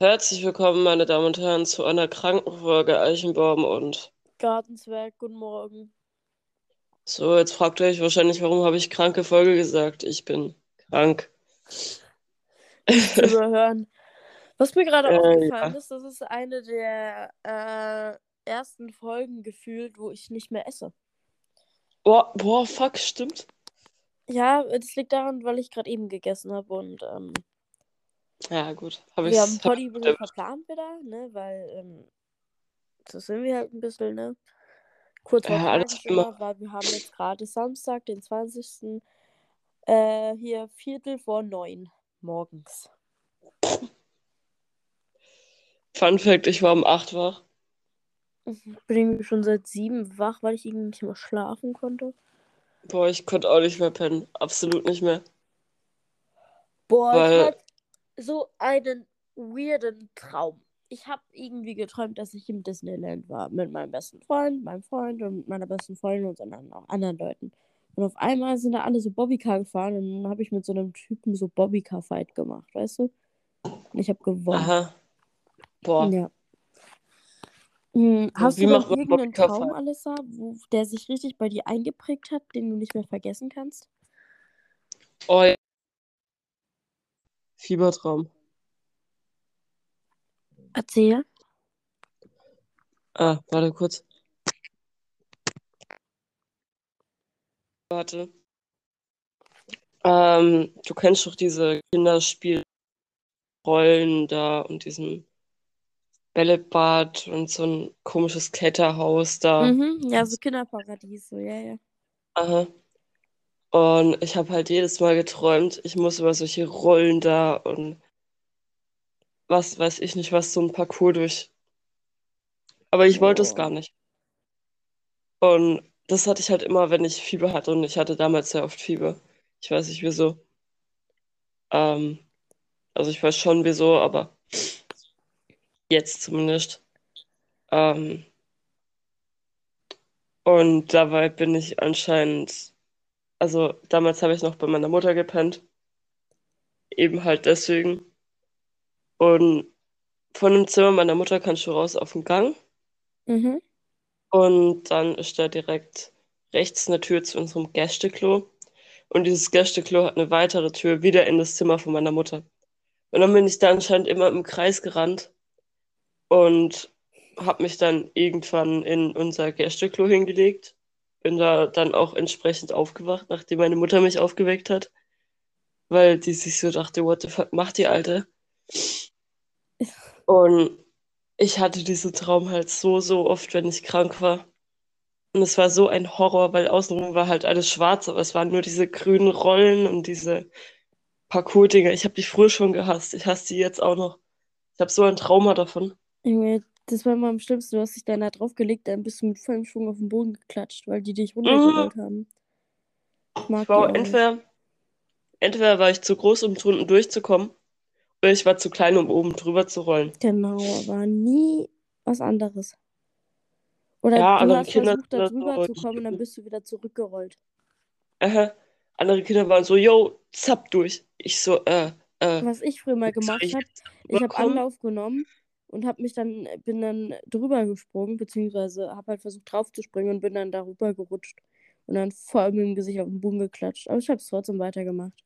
Herzlich willkommen, meine Damen und Herren, zu einer Krankenfolge Eichenbaum und Gartenzwerg, guten Morgen. so, jetzt fragt ihr euch wahrscheinlich, warum habe ich kranke Folge gesagt? Ich bin krank. Zu überhören. Was mir gerade Äh, aufgefallen ja. ist, das ist eine der äh, ersten Folgen gefühlt, wo ich nicht mehr esse. Boah, boah, fuck, stimmt. Ja, das liegt daran, weil ich gerade eben gegessen habe und ähm, Ja, gut. Habe wir haben bisschen verplant wieder, ne, weil ähm, das sind wir halt ein bisschen, ne? Kurz vor Ja, alles immer. weil wir haben jetzt gerade Samstag, den 20. Äh, hier Viertel vor neun morgens. Fun Fact: Ich war um 8 wach. Ich bin irgendwie schon seit sieben wach, weil ich irgendwie nicht mehr schlafen konnte. Boah, ich konnte auch nicht mehr pennen. Absolut nicht mehr. Boah, Weil- ich hatte so einen weirden Traum. Ich habe irgendwie geträumt, dass ich im Disneyland war. Mit meinem besten Freund, meinem Freund und meiner besten Freundin und dann auch anderen Leuten. Und auf einmal sind da alle so Bobbycar gefahren und dann habe ich mit so einem Typen so Bobbycar-Fight gemacht, weißt du? Und ich habe gewonnen. Aha. Boah. Ja. Hm, hast wie du man irgendeinen Traum? Alissa, wo, der sich richtig bei dir eingeprägt hat, den du nicht mehr vergessen kannst? Oh, ja. Fiebertraum. Erzähl. Ah, warte kurz. Warte. Ähm, du kennst doch diese Kinderspielrollen da und diesen Bällebad und so ein komisches Kletterhaus da. Mhm, ja, so Kinderparadies, so, ja, ja. Aha. Und ich habe halt jedes Mal geträumt, ich muss über solche Rollen da und was weiß ich nicht, was so ein Parcours durch. Aber ich wollte es gar nicht. Und das hatte ich halt immer, wenn ich Fieber hatte und ich hatte damals sehr oft Fieber. Ich weiß nicht wieso. Ähm, also ich weiß schon wieso, aber jetzt zumindest. Ähm, und dabei bin ich anscheinend, also damals habe ich noch bei meiner Mutter gepennt. Eben halt deswegen. Und von dem Zimmer meiner Mutter kannst du raus auf den Gang. Mhm. Und dann ist da direkt rechts eine Tür zu unserem Gästeklo. Und dieses Gästeklo hat eine weitere Tür wieder in das Zimmer von meiner Mutter. Und dann bin ich da anscheinend immer im Kreis gerannt und habe mich dann irgendwann in unser Gästeklo hingelegt. Bin da dann auch entsprechend aufgewacht, nachdem meine Mutter mich aufgeweckt hat. Weil die sich so dachte, what the fuck macht die Alte? Und ich hatte diesen Traum halt so, so oft, wenn ich krank war. Und es war so ein Horror, weil außenrum war halt alles schwarz, aber es waren nur diese grünen Rollen und diese Parcours-Dinger. Ich habe die früher schon gehasst. Ich hasse die jetzt auch noch. Ich habe so ein Trauma davon. Junge, das war immer am schlimmsten. Du hast dich dann da draufgelegt, dann bist du mit vollem Schwung auf den Boden geklatscht, weil die dich runtergerollt haben. Ich mag entweder, entweder war ich zu groß, um drunten durchzukommen, oder ich war zu klein, um oben drüber zu rollen. Genau, aber nie was anderes. Oder Ja, du hast Kinder versucht, da drüber zu kommen und dann bist du wieder zurückgerollt. Aha. Andere Kinder waren so, yo, zapp durch. Ich so, äh, äh. Was ich früher mal gemacht ich habe, ich habe? Anlauf genommen und habe mich dann, bin dann drüber gesprungen, beziehungsweise habe halt versucht drauf zu springen und bin dann darüber gerutscht und dann voll mit dem Gesicht auf den Boden geklatscht. Aber ich habe es trotzdem weitergemacht.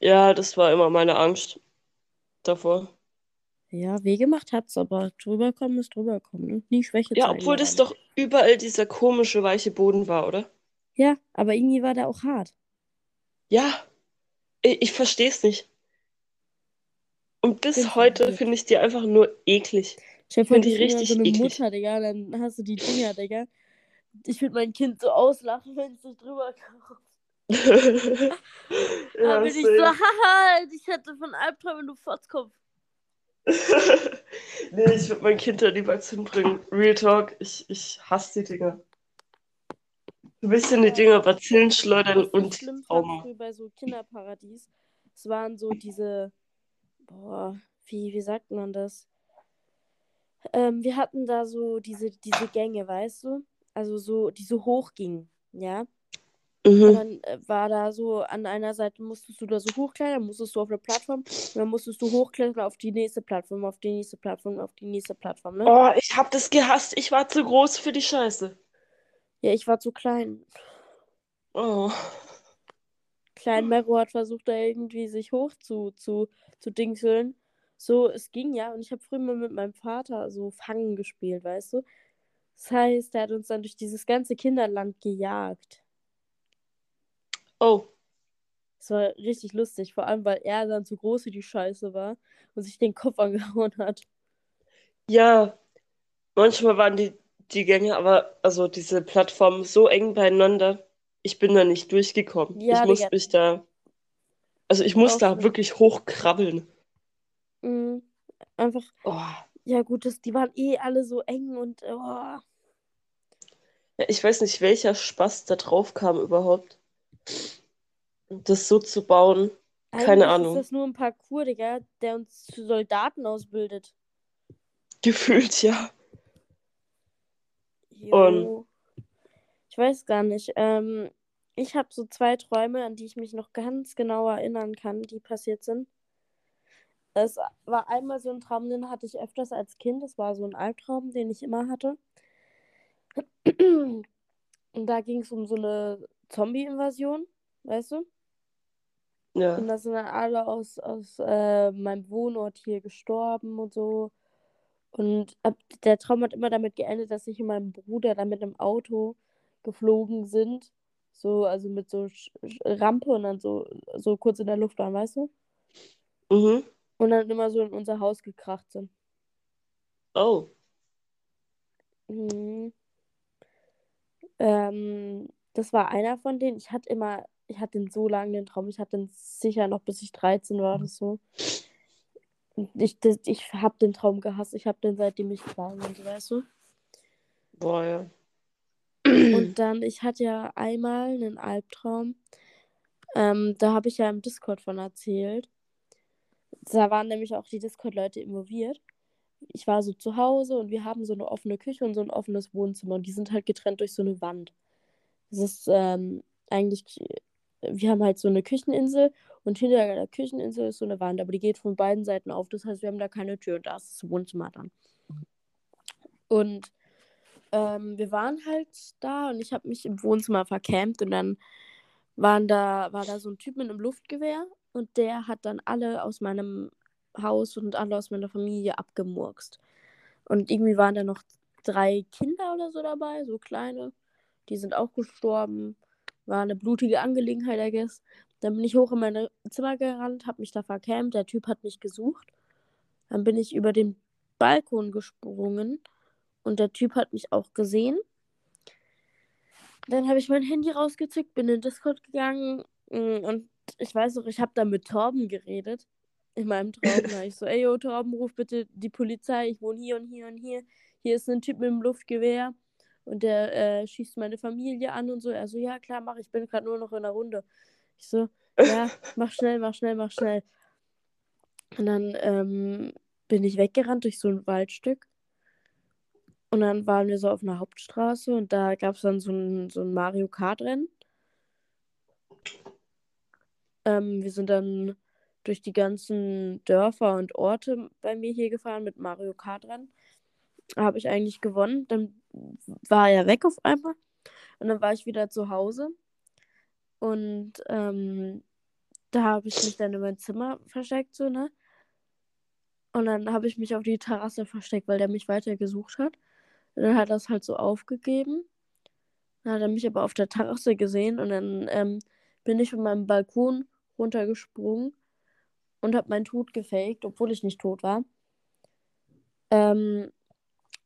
Ja, das war immer meine Angst davor. Ja, weh gemacht hat's, aber drüber kommen ist drüber kommen, ne? Nie Schwäche Ja, obwohl das doch überall dieser komische, weiche Boden war, oder? Ja, aber irgendwie war der auch hart. Ja, ich, ich verstehe es nicht. Und bis Bin heute finde ich die einfach nur eklig. Ich finde die richtig so eine eklig. Mutter, Digga, dann hast du die Dinger, Digga. Ich würde mein Kind so auslachen, wenn es nicht drüber kommt. ja, Da bin ich so, haha, ich hätte von Albträumen, du Fotzkopf. nee, ich würde mein Kind da niemals hinbringen. Real Talk, ich, ich hasse die Dinger. Du willst in die Dinger Bazillen schleudern und fand Trauma. bei so Kinderparadies, es waren so diese, boah, wie, wie sagt man das? Ähm, wir hatten da so diese, diese Gänge, weißt du? Also so, die so hoch gingen, ja? Und Mhm. dann äh, war da so, an einer Seite musstest du da so hochklettern, musstest du auf eine Plattform, und dann musstest du hochklettern auf die nächste Plattform, auf die nächste Plattform, auf die nächste Plattform, ne? Oh, ich hab das gehasst. Ich war zu groß für die Scheiße. Ja, ich war zu klein. Oh. Klein Mero hat versucht, da irgendwie sich hoch zu, zu, zu dingseln. So, es ging ja. Und ich habe früher mal mit meinem Vater so Fangen gespielt, weißt du? Das heißt, er hat uns dann durch dieses ganze Kinderland gejagt. Oh. Das war richtig lustig, vor allem, weil er dann zu groß für die Scheiße war und sich den Kopf angehauen hat. Ja, manchmal waren die, die Gänge, aber also diese Plattformen so eng beieinander. Ich bin da nicht durchgekommen. Ja, ich muss Digga. mich da. Also ich muss da wirklich hochkrabbeln. Mhm. Einfach, Oh. ja gut, das, die waren eh alle so eng und oh. Ja, ich weiß nicht, welcher Spaß da drauf kam überhaupt. Das so zu bauen. Keine Eigentlich Ahnung. ist das nur ein Parcours, Digga, der uns zu Soldaten ausbildet. Gefühlt, ja. Jo. Ich weiß gar nicht. Ähm, ich habe so zwei Träume, an die ich mich noch ganz genau erinnern kann, die passiert sind. Es war einmal so ein Traum, den hatte ich öfters als Kind. Das war so ein Albtraum, den ich immer hatte. Und da ging es um so eine Zombie-Invasion, weißt du? Ja. Und da sind dann alle aus, aus äh, meinem Wohnort hier gestorben und so. Und ab, der Traum hat immer damit geendet, dass ich und mein Bruder dann mit einem Auto geflogen sind. So, also mit so Sch Rampe und dann so, so kurz in der Luft waren, weißt du? Mhm. Und dann immer so in unser Haus gekracht sind. Oh. Mhm. Ähm, das war einer von denen. Ich hatte immer, ich hatte den so lange den Traum. Ich hatte den sicher noch bis ich 13 war oder so. Ich, das, ich habe den Traum gehasst. Ich habe den seitdem ich klein bin, weißt du? Boah, ja. Dann, ich hatte ja einmal einen Albtraum. Ähm, da habe ich ja im Discord von erzählt. Da waren nämlich auch die Discord-Leute involviert. Ich war so zu Hause und wir haben so eine offene Küche und so ein offenes Wohnzimmer. Und die sind halt getrennt durch so eine Wand. Das ist ähm, eigentlich, wir haben halt so eine Kücheninsel und hinter der Kücheninsel ist so eine Wand, aber die geht von beiden Seiten auf. Das heißt, wir haben da keine Tür und da ist das Wohnzimmer dann. Und ähm, wir waren halt da und ich habe mich im Wohnzimmer vercampt und dann waren da, war da so ein Typ mit einem Luftgewehr und der hat dann alle aus meinem Haus und alle aus meiner Familie abgemurkst. Und irgendwie waren da noch drei Kinder oder so dabei, so kleine. Die sind auch gestorben. War eine blutige Angelegenheit, I guess. Dann bin ich hoch in mein Zimmer gerannt, habe mich da vercampt. Der Typ hat mich gesucht. Dann bin ich über den Balkon gesprungen und der Typ hat mich auch gesehen. Dann habe ich mein Handy rausgezückt, bin in Discord gegangen mm, und ich weiß noch, ich habe da mit Torben geredet. In meinem Traum. Da ich so, ey, yo, Torben, ruf bitte die Polizei. Ich wohne hier und hier und hier. Hier ist ein Typ mit einem Luftgewehr und der äh, schießt meine Familie an und so. Er so, ja, klar, mach. Ich bin gerade nur noch in der Runde. Ich so, ja, mach schnell, mach schnell, mach schnell. Und dann ähm, bin ich weggerannt durch so ein Waldstück. Und dann waren wir so auf einer Hauptstraße und da gab es dann so ein, so ein Mario Kart-Rennen. Ähm, wir sind dann durch die ganzen Dörfer und Orte bei mir hier gefahren mit Mario Kart-Rennen. Habe ich eigentlich gewonnen. Dann war er weg auf einmal. Und dann war ich wieder zu Hause. Und ähm, da habe ich mich dann in mein Zimmer versteckt, so, ne? Und dann habe ich mich auf die Terrasse versteckt, weil der mich weiter gesucht hat. Und dann hat er es halt so aufgegeben. Dann hat er mich aber auf der Terrasse gesehen und dann ähm, bin ich von meinem Balkon runtergesprungen und habe meinen Tod gefaked, obwohl ich nicht tot war. Ähm,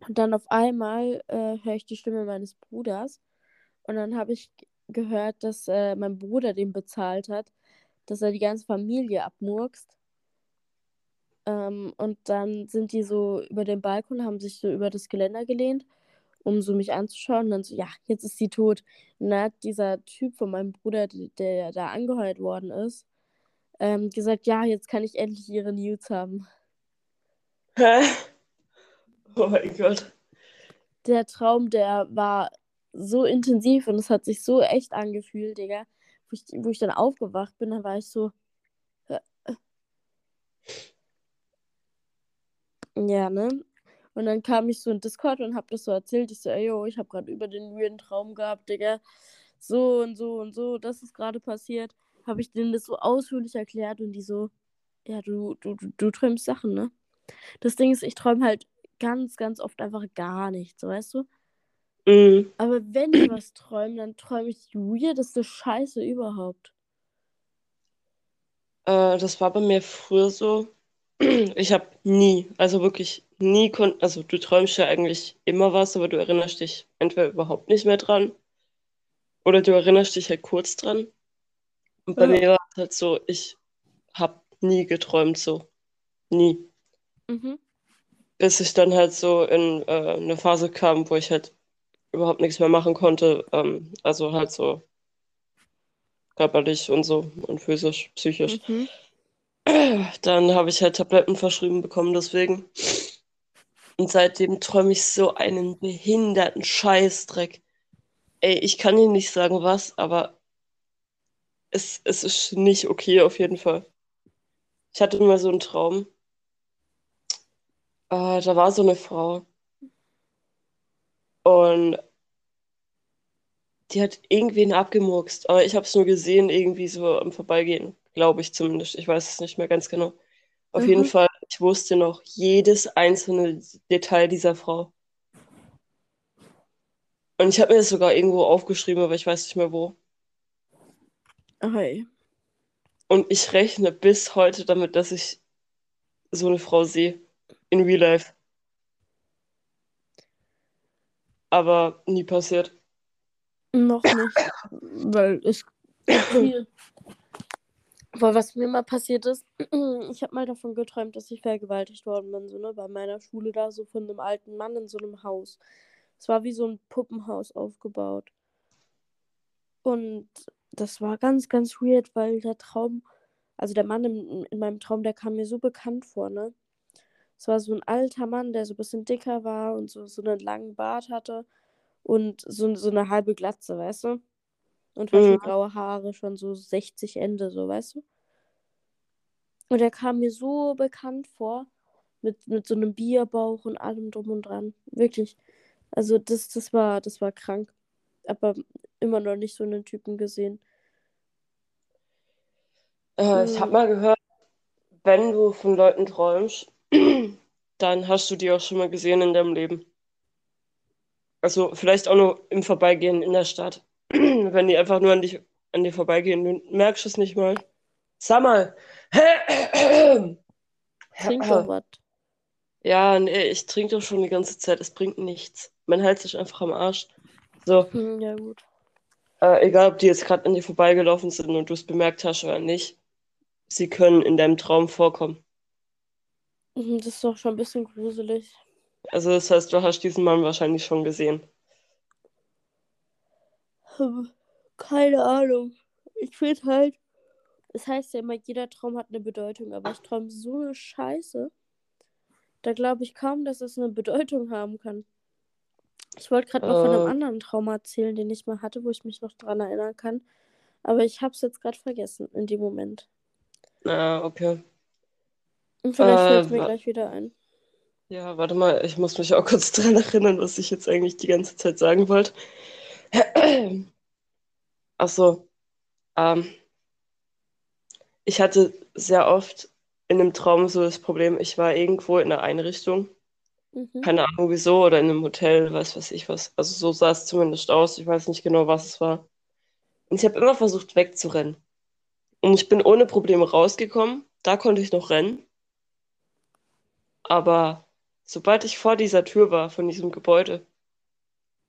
und dann auf einmal äh, höre ich die Stimme meines Bruders. Und dann habe ich gehört, dass äh, mein Bruder den bezahlt hat, dass er die ganze Familie abmurkst. Ähm, und dann sind die so über den Balkon, haben sich so über das Geländer gelehnt, um so mich anzuschauen. Und dann so, ja, jetzt ist sie tot. Und dann hat dieser Typ von meinem Bruder, der da angeheuert worden ist, ähm, gesagt, ja, jetzt kann ich endlich ihre News haben. Hä? Oh mein Gott. Der Traum, der war so intensiv und es hat sich so echt angefühlt, Digga. Wo ich, wo ich dann aufgewacht bin, dann war ich so. Äh, äh. Ja, ne? Und dann kam ich so in Discord und hab das so erzählt. Ich so, ey, yo, ich hab gerade über den weirden Traum gehabt, Digga. So und so und so, das ist gerade passiert. Habe ich denen das so ausführlich erklärt und die so, ja, du, du, du, du träumst Sachen, ne? Das Ding ist, ich träume halt ganz, ganz oft einfach gar nichts, weißt du? Mhm. Aber wenn ich was träume, dann träume ich die weirdeste Scheiße überhaupt. Äh, das war bei mir früher so. Ich habe nie, also wirklich nie, kon also du träumst ja eigentlich immer was, aber du erinnerst dich entweder überhaupt nicht mehr dran oder du erinnerst dich halt kurz dran. Und bei Ja. mir war es halt so, ich habe nie geträumt so. Nie. Mhm. Bis ich dann halt so in äh, eine Phase kam, wo ich halt überhaupt nichts mehr machen konnte. Ähm, also halt so körperlich und so und physisch, psychisch. Mhm. Dann habe ich halt Tabletten verschrieben bekommen, deswegen. Und seitdem träume ich so einen behinderten Scheißdreck. Ey, ich kann Ihnen nicht sagen, was, aber es, es ist nicht okay auf jeden Fall. Ich hatte mal so einen Traum. Äh, da war so eine Frau. Und die hat irgendwen abgemurkst. Aber ich habe es nur gesehen, irgendwie so am Vorbeigehen. Glaube ich zumindest. Ich weiß es nicht mehr ganz genau. Auf Mhm. jeden Fall, ich wusste noch jedes einzelne Detail dieser Frau. Und ich habe mir das sogar irgendwo aufgeschrieben, aber ich weiß nicht mehr wo. Hey. Und ich rechne bis heute damit, dass ich so eine Frau sehe. In Real Life. Aber nie passiert. Noch nicht. Weil es viel. Weil was mir mal passiert ist, ich habe mal davon geträumt, dass ich vergewaltigt worden bin, so, ne, bei meiner Schule da, so von einem alten Mann in so einem Haus. Es war wie so ein Puppenhaus aufgebaut. Und das war ganz, ganz weird, weil der Traum, also der Mann in, in meinem Traum, der kam mir so bekannt vor, ne? Es war so ein alter Mann, der so ein bisschen dicker war und so, so einen langen Bart hatte und so, so eine halbe Glatze, weißt du? Und halt Mhm. graue Haare, schon so 60 Ende, so, weißt du? Und er kam mir so bekannt vor, mit, mit so einem Bierbauch und allem drum und dran. Wirklich. Also das, das war, das war krank. Aber immer noch nicht so einen Typen gesehen. Äh, ich habe Mhm. mal gehört, wenn du von Leuten träumst, dann hast du die auch schon mal gesehen in deinem Leben. Also vielleicht auch nur im Vorbeigehen in der Stadt. Wenn die einfach nur an dich, an dir vorbeigehen, du merkst es nicht mal. Sag mal. Trink doch was. Ja, nee, ich trinke doch schon die ganze Zeit. Es bringt nichts. Mein Hals ist einfach am Arsch. So, Hm, ja, gut. äh, egal ob die jetzt gerade an dir vorbeigelaufen sind und du es bemerkt hast oder nicht, sie können in deinem Traum vorkommen. Mhm, Das ist doch schon ein bisschen gruselig. Also das heißt, du hast diesen Mann wahrscheinlich schon gesehen. Keine Ahnung. Ich finde halt, es heißt ja immer, jeder Traum hat eine Bedeutung, aber ich träume so eine Scheiße. Da glaube ich kaum, dass es eine Bedeutung haben kann. Ich wollte gerade noch von einem Äh. anderen Traum erzählen, den ich mal hatte, wo ich mich noch dran erinnern kann. Aber ich habe es jetzt gerade vergessen in dem Moment. Na, okay. Und vielleicht Äh, fällt es mir gleich wieder ein. Ja, warte mal, ich muss mich auch kurz dran erinnern, was ich jetzt eigentlich die ganze Zeit sagen wollte. Ach so, ähm, ich hatte sehr oft in einem Traum so das Problem, ich war irgendwo in einer Einrichtung, Mhm. keine Ahnung wieso, oder in einem Hotel, weiß was ich was. Also so sah es zumindest aus, ich weiß nicht genau, was es war. Und ich habe immer versucht wegzurennen. Und ich bin ohne Probleme rausgekommen, da konnte ich noch rennen. Aber sobald ich vor dieser Tür war, von diesem Gebäude,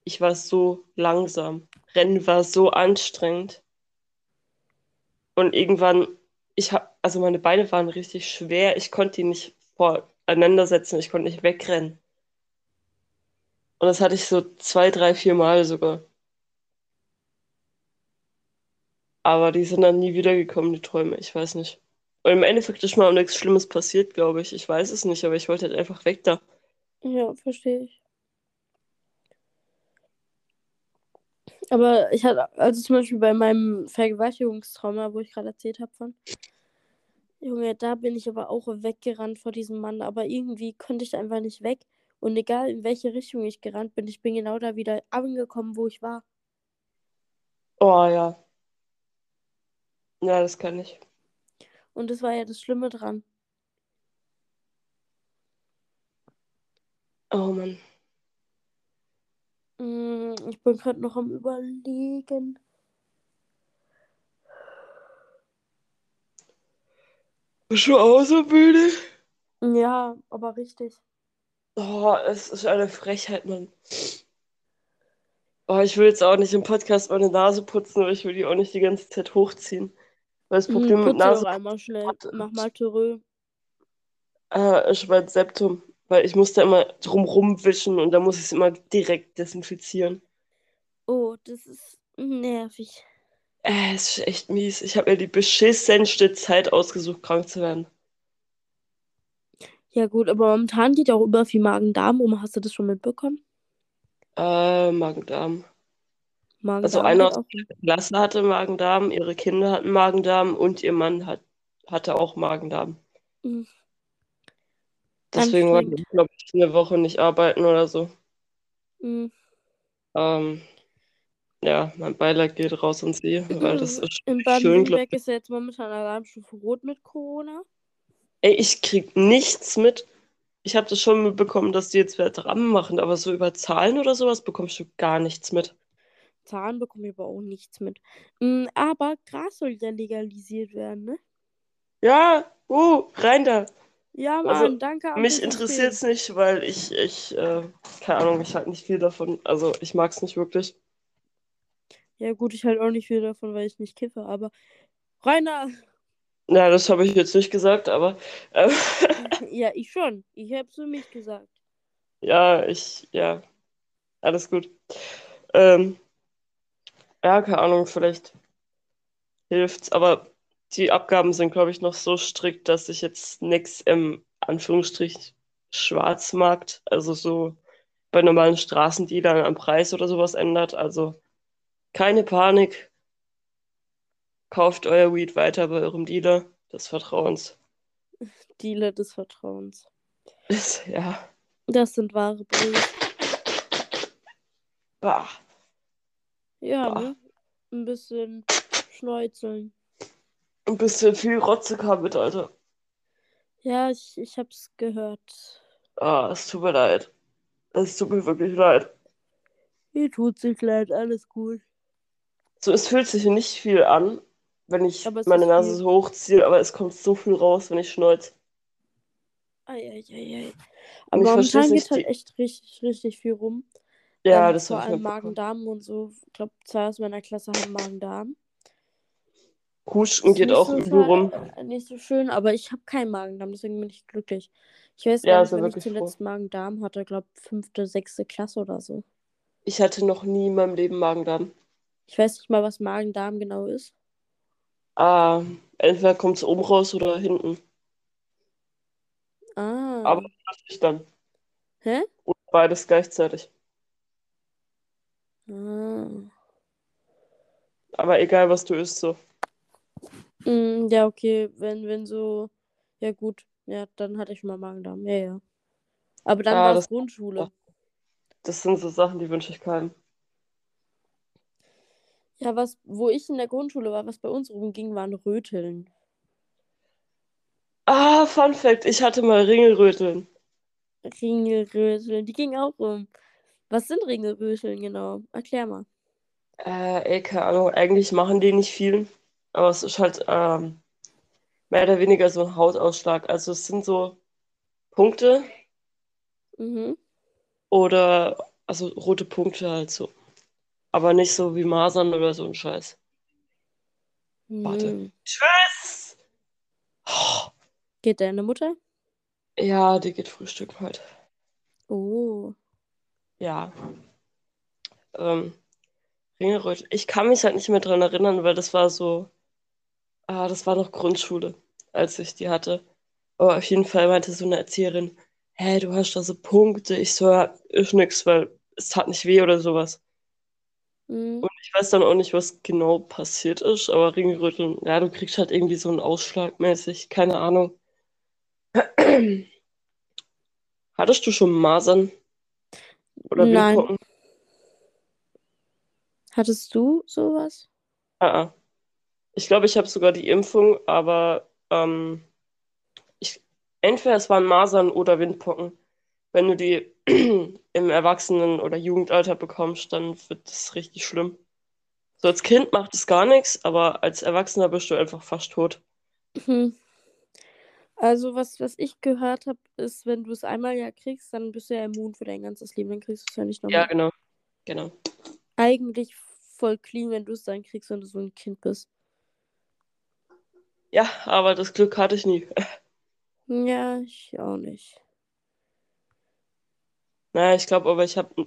ich war so langsam. Rennen war so anstrengend. Und irgendwann, ich hab, also meine Beine waren richtig schwer. Ich konnte die nicht voreinander setzen. Ich konnte nicht wegrennen. Und das hatte ich so zwei, drei, vier Mal sogar. Aber die sind dann nie wiedergekommen, die Träume. Ich weiß nicht. Und im Endeffekt ist mir auch nichts Schlimmes passiert, glaube ich. Ich weiß es nicht, aber ich wollte halt einfach weg da. Ja, verstehe ich. Aber ich hatte, also zum Beispiel bei meinem Vergewaltigungstrauma, wo ich gerade erzählt habe von, Junge, da bin ich aber auch weggerannt vor diesem Mann, aber irgendwie konnte ich einfach nicht weg. Und egal in welche Richtung ich gerannt bin, ich bin genau da wieder angekommen, wo ich war. Oh ja. Ja, das kann ich. Und das war ja das Schlimme dran. Oh Mann. Ich bin gerade noch am Überlegen. Bist du auch so müde? Ja, aber richtig. Oh, es ist eine Frechheit, Mann. Oh, ich will jetzt auch nicht im Podcast meine Nase putzen, aber ich will die auch nicht die ganze Zeit hochziehen. Weil das Mm, Problem mit Putze doch Nase einmal schnell. Warte. Mach mal Törö. äh, ist mein Septum. Weil ich muss da immer drumrum wischen und da muss ich es immer direkt desinfizieren. Oh, das ist nervig. Äh, es ist echt mies. Ich habe mir die beschissenste Zeit ausgesucht, krank zu werden. Ja, gut, aber momentan geht ja auch über viel Magen-Darm um. Hast du das schon mitbekommen? Äh, Magen-Darm. Magen-Darm Also einer aus der Klasse hatte Magen-Darm, ihre Kinder hatten Magen-Darm und ihr Mann hat, hatte auch Magen-Darm. Mhm. Deswegen Anstrengend. ich, glaube ich, eine Woche nicht arbeiten oder so. Mhm. Ähm, ja, mein Beileid geht raus an sie, weil das ist In Baden-Württemberg ich. ist ja jetzt momentan Alarmstufe Rot mit Corona. Ey, ich krieg nichts mit. Ich habe das schon mitbekommen, dass die jetzt wieder dran machen, aber so über Zahlen oder sowas bekommst du gar nichts mit. Zahlen bekommen wir aber auch nichts mit. Mm, Aber Gras soll ja legalisiert werden, ne? Ja, uh, rein da. Ja, Mann, Also, danke. mich interessiert es nicht, weil ich, ich, äh, keine Ahnung, ich halte nicht viel davon. Also, ich mag es nicht wirklich. Ja, gut, ich halt auch nicht viel davon, weil ich nicht kiffe, aber. Rainer! Ja, das habe ich jetzt nicht gesagt, aber äh, Ja, ich schon. Ich hab's für mich gesagt. ja, ich, ja, alles gut. Ähm, ja, keine Ahnung, vielleicht hilft's, aber die Abgaben sind, glaube ich, noch so strikt, dass sich jetzt nichts im Anführungsstrich Schwarzmarkt, also so bei normalen Straßendealern am Preis oder sowas ändert. Also keine Panik, kauft euer Weed weiter bei eurem Dealer des Vertrauens. Dealer des Vertrauens. Ist, ja, Das sind wahre Brüder. bah, Ja, bah. ne? Ein bisschen schneuzeln. Ein bisschen viel Rotze kam mit, Alter. Ja, ich, ich hab's gehört. Ah, es tut mir leid. Es tut mir wirklich leid. Mir tut sich leid, alles gut. So, es fühlt sich nicht viel an, wenn ich Aber meine Nase so hochziehe, aber es kommt so viel raus, wenn ich schneuze. Eieiei. Und Aber ich momentan nicht, geht halt echt richtig, richtig viel rum. Ja, Ähm, das vor ich allem. Magen-Darm und so. Ich glaube, zwei aus meiner Klasse haben Magen-Darm. Husten geht nicht auch so, übel rum. äh, nicht so schön, aber ich habe keinen Magen-Darm, deswegen bin ich glücklich. Ich weiß gar Ja, nicht, sei wann ich zuletzt Magen-Darm hatte. glaube fünfte, sechste Klasse oder so. Ich hatte noch nie in meinem Leben Magen-Darm. Ich weiß nicht mal, was Magen-Darm genau ist. Ah, entweder kommt es oben raus oder hinten. Aber Ah. natürlich dann. Hä? Oder beides gleichzeitig. Ah. Aber egal, was du isst, so. Mm, ja, okay, wenn, wenn so. Ja, gut. Ja, dann hatte ich mal Magen-Darm. Ja, ja. Aber dann Ja, war es Grundschule. das sind so Sachen, die wünsche ich keinem. Ja, was, wo ich in der Grundschule war, was bei uns rumging, waren Röteln. Ah, Fun Fact, ich hatte mal Ringelröteln. Ringelröteln, die gingen auch rum. Was sind Ringelröteln genau? Erklär mal. Äh, ey, keine Ahnung, eigentlich machen die nicht viel. Aber es ist halt ähm, mehr oder weniger so ein Hautausschlag. Also es sind so Punkte Mhm. oder also rote Punkte halt so. Aber nicht so wie Masern oder so ein Scheiß. Warte. Mhm. Tschüss! Oh, Geht deine Mutter? ja, die geht frühstücken heute. Oh. Ja. Ähm, Ringelrötel. Ich kann mich halt nicht mehr dran erinnern, weil das war so, ah, das war noch Grundschule, als ich die hatte. Aber auf jeden Fall meinte so eine Erzieherin, hä, du hast da so Punkte. Ich so, ja, ist nix, weil es tat nicht weh oder sowas. Mhm. Und weiß dann auch nicht, was genau passiert ist, aber Ringröteln, ja, du kriegst halt irgendwie so einen Ausschlag mäßig, keine Ahnung. Hattest du schon Masern? Oder Nein. Windpocken? Hattest du sowas? Ah, ah. Ich glaube, ich habe sogar die Impfung, aber ähm, ich, entweder es waren Masern oder Windpocken. Wenn du die im Erwachsenen- oder Jugendalter bekommst, dann wird das richtig schlimm. So als Kind macht es gar nichts, aber als Erwachsener bist du einfach fast tot. Hm. Also, was, was ich gehört habe, ist, wenn du es einmal ja kriegst, dann bist du ja immun für dein ganzes Leben. Dann kriegst du es ja nicht nochmal. Ja, genau. Genau. Eigentlich voll clean, wenn du es dann kriegst, wenn du so ein Kind bist. Ja, aber das Glück hatte ich nie. Ja, ich auch nicht. Naja, ich glaube aber, ich habe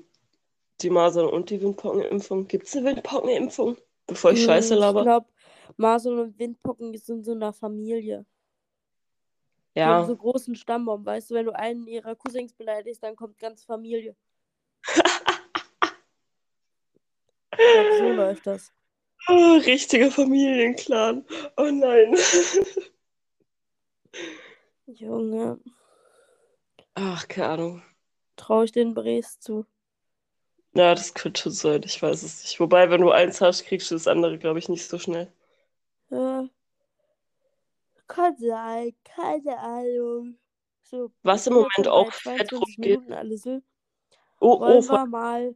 die Masern- und die Windpockenimpfung. Gibt es eine Windpockenimpfung? Bevor ich Scheiße Hm, laber? Ich glaube, Masern und Windpocken sind so in der Familie. Haben so Ja. großen Stammbaum, weißt du, wenn du einen ihrer Cousins beleidigst, dann kommt ganz Familie. Ich glaube, so läuft das. Oh, richtiger Familienclan. Oh nein. Junge, Ach, keine Ahnung. Traue ich den Bres zu. Ja, das könnte schon sein. Ich weiß es nicht. Wobei, wenn du eins hast, kriegst du das andere, glaube ich, nicht so schnell. Ja, kann sein, keine Ahnung. So, Was im Moment auch fett 22 rumgeht. So. Oh, oh, Wollen voll- wir mal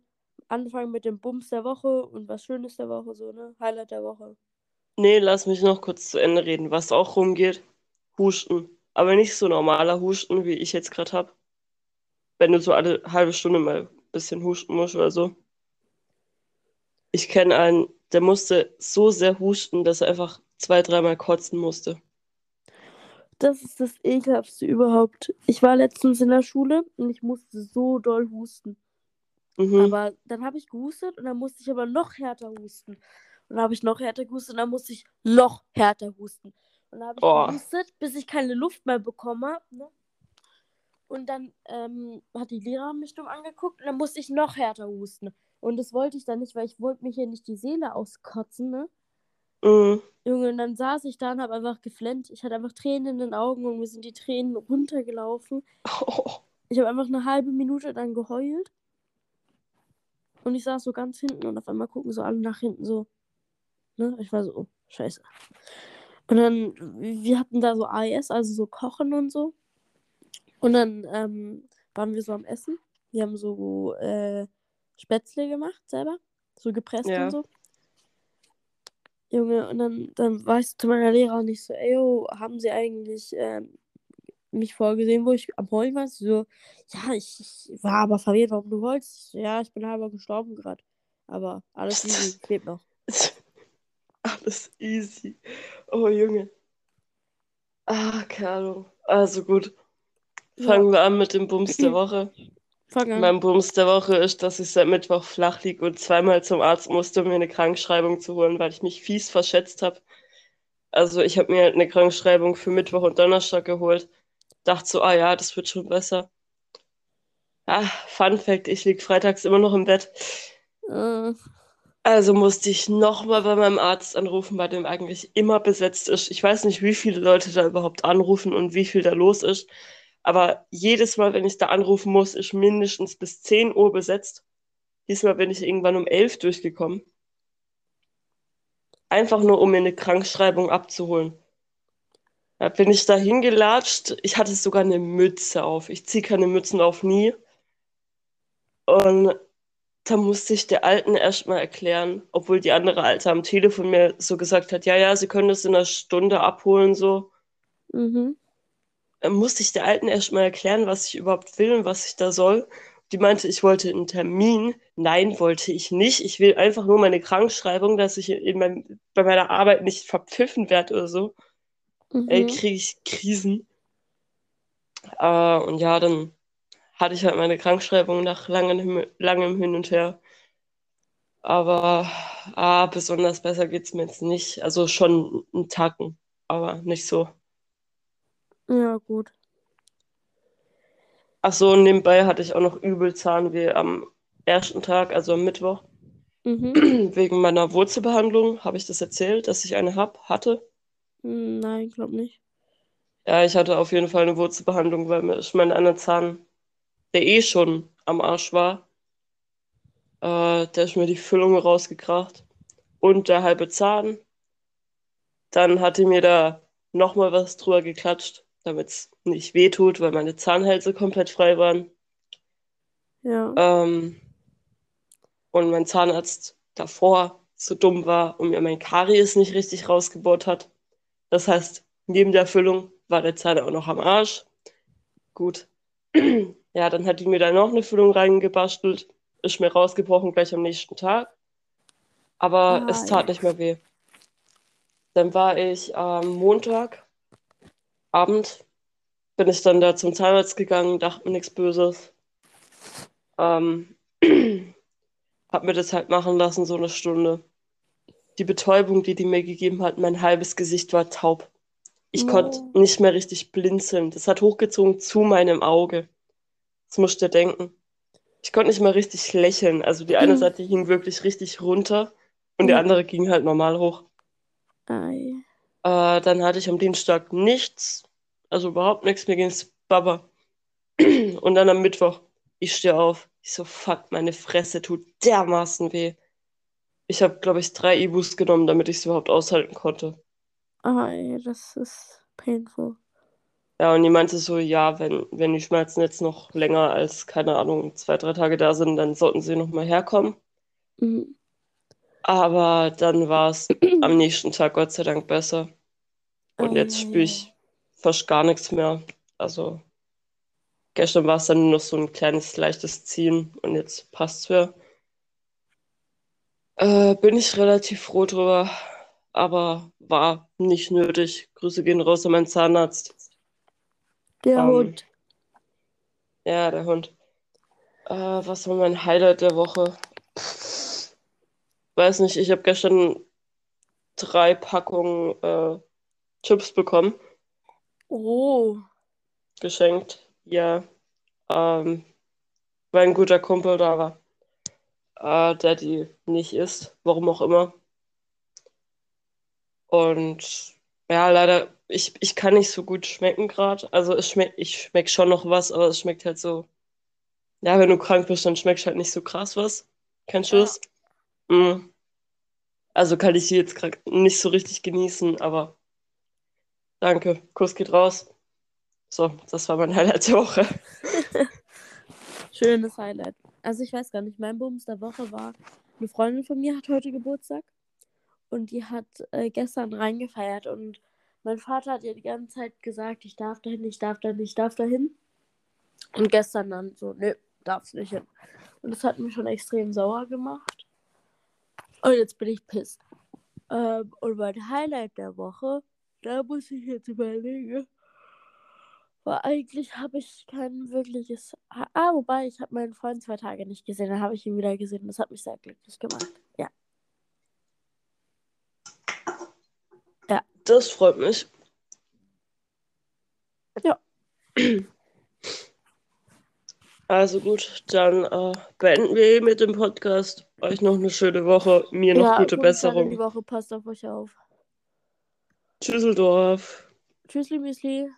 anfangen mit dem Bums der Woche und was Schönes der Woche, so, ne? Highlight der Woche. nee, lass mich noch kurz zu Ende reden. Was auch rumgeht, Husten. Aber nicht so normaler Husten, wie ich jetzt gerade habe. Wenn du so alle halbe Stunde mal ein bisschen husten musst oder so. Ich kenne einen, der musste so sehr husten, dass er einfach zwei, dreimal kotzen musste. Das ist das ekelhaftste überhaupt. Ich war letztens in der Schule und ich musste so doll husten. Mhm. Aber dann habe ich gehustet und dann musste ich aber noch härter husten. Und dann habe ich noch härter gehustet und dann musste ich noch härter husten. Und dann habe ich Oh. gehustet, bis ich keine Luft mehr bekommen habe. Ne? Und dann ähm, hat die Lehrerin mich dumm angeguckt und dann musste ich noch härter husten. Und das wollte ich dann nicht, weil ich wollte mir hier nicht die Seele auskotzen, ne? Mhm. Junge, und dann saß ich da und habe einfach geflennt. Ich hatte einfach Tränen in den Augen und mir sind die Tränen runtergelaufen. Oh. Ich habe einfach eine halbe Minute dann geheult. Und ich saß so ganz hinten und auf einmal gucken so alle nach hinten so. Ne? Ich war so, oh, scheiße. Und dann, wir hatten da so AES, also so Kochen und so. Und dann ähm, waren wir so am Essen. Wir haben so äh, Spätzle gemacht selber. So gepresst Ja. und so. Junge, und dann, dann war ich zu meiner Lehrerin nicht so, ey, yo, haben sie eigentlich ähm, mich vorgesehen, wo ich am Heulen war? Sie so, ja, ich, ich war aber verwirrt, warum du heulst. Ja, ich bin halber gestorben gerade. Aber alles easy, lebe noch. Alles easy. Oh, Junge. Ah, keine Ahnung. Also gut. Fangen wir an mit dem Bums der Woche. Fang an. Mein Bums der Woche ist, dass ich seit Mittwoch flach lieg und zweimal zum Arzt musste, um mir eine Krankschreibung zu holen, weil ich mich fies verschätzt habe. Also ich habe mir eine Krankschreibung für Mittwoch und Donnerstag geholt. Dachte so, ah ja, das wird schon besser. Ah, Fun Fact, ich lieg freitags immer noch im Bett. Äh, Also musste ich nochmal bei meinem Arzt anrufen, bei dem eigentlich immer besetzt ist. Ich weiß nicht, wie viele Leute da überhaupt anrufen und wie viel da los ist. Aber jedes Mal, wenn ich da anrufen muss, ist mindestens bis 10 Uhr besetzt. Diesmal bin ich irgendwann um 11 durchgekommen. Einfach nur, um mir eine Krankschreibung abzuholen. Da bin ich da hingelatscht. Ich hatte sogar eine Mütze auf. Ich ziehe keine Mützen auf nie. Und da musste ich der Alten erstmal erklären, obwohl die andere Alte am Telefon mir so gesagt hat, ja, ja, sie können das in einer Stunde abholen, so. mhm. Dann musste ich der Alten erstmal erklären, was ich überhaupt will und was ich da soll. Die meinte, ich wollte einen Termin. Nein, wollte ich nicht. Ich will einfach nur meine Krankschreibung, dass ich in meinem, bei meiner Arbeit nicht verpfiffen werde oder so. Ey, Mhm. kriege ich Krisen. Äh, und ja, dann hatte ich halt meine Krankschreibung nach langem, langem Hin und Her. Aber ah, besonders besser geht's mir jetzt nicht. Also schon einen Tacken, aber nicht so. Ja, gut. Ach so, und nebenbei hatte ich auch noch übel Zahnweh am ersten Tag, also am Mittwoch. Mhm. Wegen meiner Wurzelbehandlung habe ich das erzählt, dass ich eine hab, hatte. Hm, Nein, glaub nicht. Ja, ich hatte auf jeden Fall eine Wurzelbehandlung, weil mir ist mein einer Zahn, der eh schon am Arsch war, äh, der ist mir die Füllung rausgekracht und der halbe Zahn. Dann hatte mir da nochmal was drüber geklatscht, damit es nicht wehtut, weil meine Zahnhälse komplett frei waren. Ja. Ähm, und mein Zahnarzt davor so dumm war und mir mein Karies nicht richtig rausgebohrt hat. Das heißt, neben der Füllung war der Zahn auch noch am Arsch. Gut. Ja, dann hat die mir da noch eine Füllung reingebastelt. Ist mir rausgebrochen gleich am nächsten Tag. Aber Ah, es tat ja. nicht mehr weh. Dann war ich am Montag Abend, bin ich dann da zum Zahnarzt gegangen, dachte mir nichts Böses. Ähm, hab mir das halt machen lassen, so eine Stunde. Die Betäubung, die die mir gegeben hat, mein halbes Gesicht war taub. Ich No. konnte nicht mehr richtig blinzeln. Das hat hochgezogen zu meinem Auge. Das musst du dir denken. Ich konnte nicht mal richtig lächeln. Also die eine. Seite hing wirklich richtig runter und die andere ging halt normal hoch. Ei. Äh, dann hatte ich am Dienstag nichts, also überhaupt nichts, mir ging's Baba. Und dann am Mittwoch, ich stehe auf. Ich so, fuck, meine Fresse tut dermaßen weh. Ich habe, glaube ich, drei Ibus genommen, damit ich es überhaupt aushalten konnte. Ei, das ist painful. Ja, und die meinte so, ja, wenn, wenn die Schmerzen jetzt noch länger als, keine Ahnung, zwei, drei Tage da sind, dann sollten sie nochmal herkommen. Mhm. Aber dann war es am nächsten Tag Gott sei Dank besser. Und jetzt Ei, spüre ich fast gar nichts mehr. Also gestern war es dann nur noch so ein kleines, leichtes Ziehen und jetzt passt's wieder. Äh, bin ich relativ froh drüber, aber war nicht nötig. Grüße gehen raus an meinen Zahnarzt. Der Ähm, Hund. Ja, der Hund. Äh, was war mein Highlight der Woche? Weiß nicht, ich habe gestern drei Packungen äh, Chips bekommen, Oh. geschenkt. Ja, ähm, weil ein guter Kumpel da war, äh, der die nicht isst, warum auch immer. Und ja, leider, ich, ich kann nicht so gut schmecken gerade. Also es schmeckt, ich schmeck schon noch was, aber es schmeckt halt so. Ja, wenn du krank bist, dann schmeckt halt nicht so krass was. Kennst du Ja. das? Mm. Also kann ich sie jetzt gerade nicht so richtig genießen, aber danke. Kuss geht raus. So, das war mein Highlight der Woche. Schönes Highlight. Also ich weiß gar nicht, mein Bums der Woche war, eine Freundin von mir hat heute Geburtstag und die hat äh, gestern reingefeiert und mein Vater hat ihr die ganze Zeit gesagt, ich darf dahin, ich darf dahin, ich darf dahin. Und gestern dann so, nö, darfst nicht hin. Und das hat mich schon extrem sauer gemacht. Und jetzt bin ich pisst. Ähm, und mein Highlight der Woche, da muss ich jetzt überlegen. Weil eigentlich habe ich kein wirkliches. Ah, wobei, ich habe meinen Freund zwei Tage nicht gesehen. Dann habe ich ihn wieder gesehen. Das hat mich sehr glücklich gemacht. Ja. Das freut mich. Ja. Also gut, dann äh, beenden wir mit dem Podcast. Euch noch eine schöne Woche, mir noch ja, gute in die Besserung. Woche. Passt auf euch auf. Tschüsseldorf. Tschüssli, Müsli.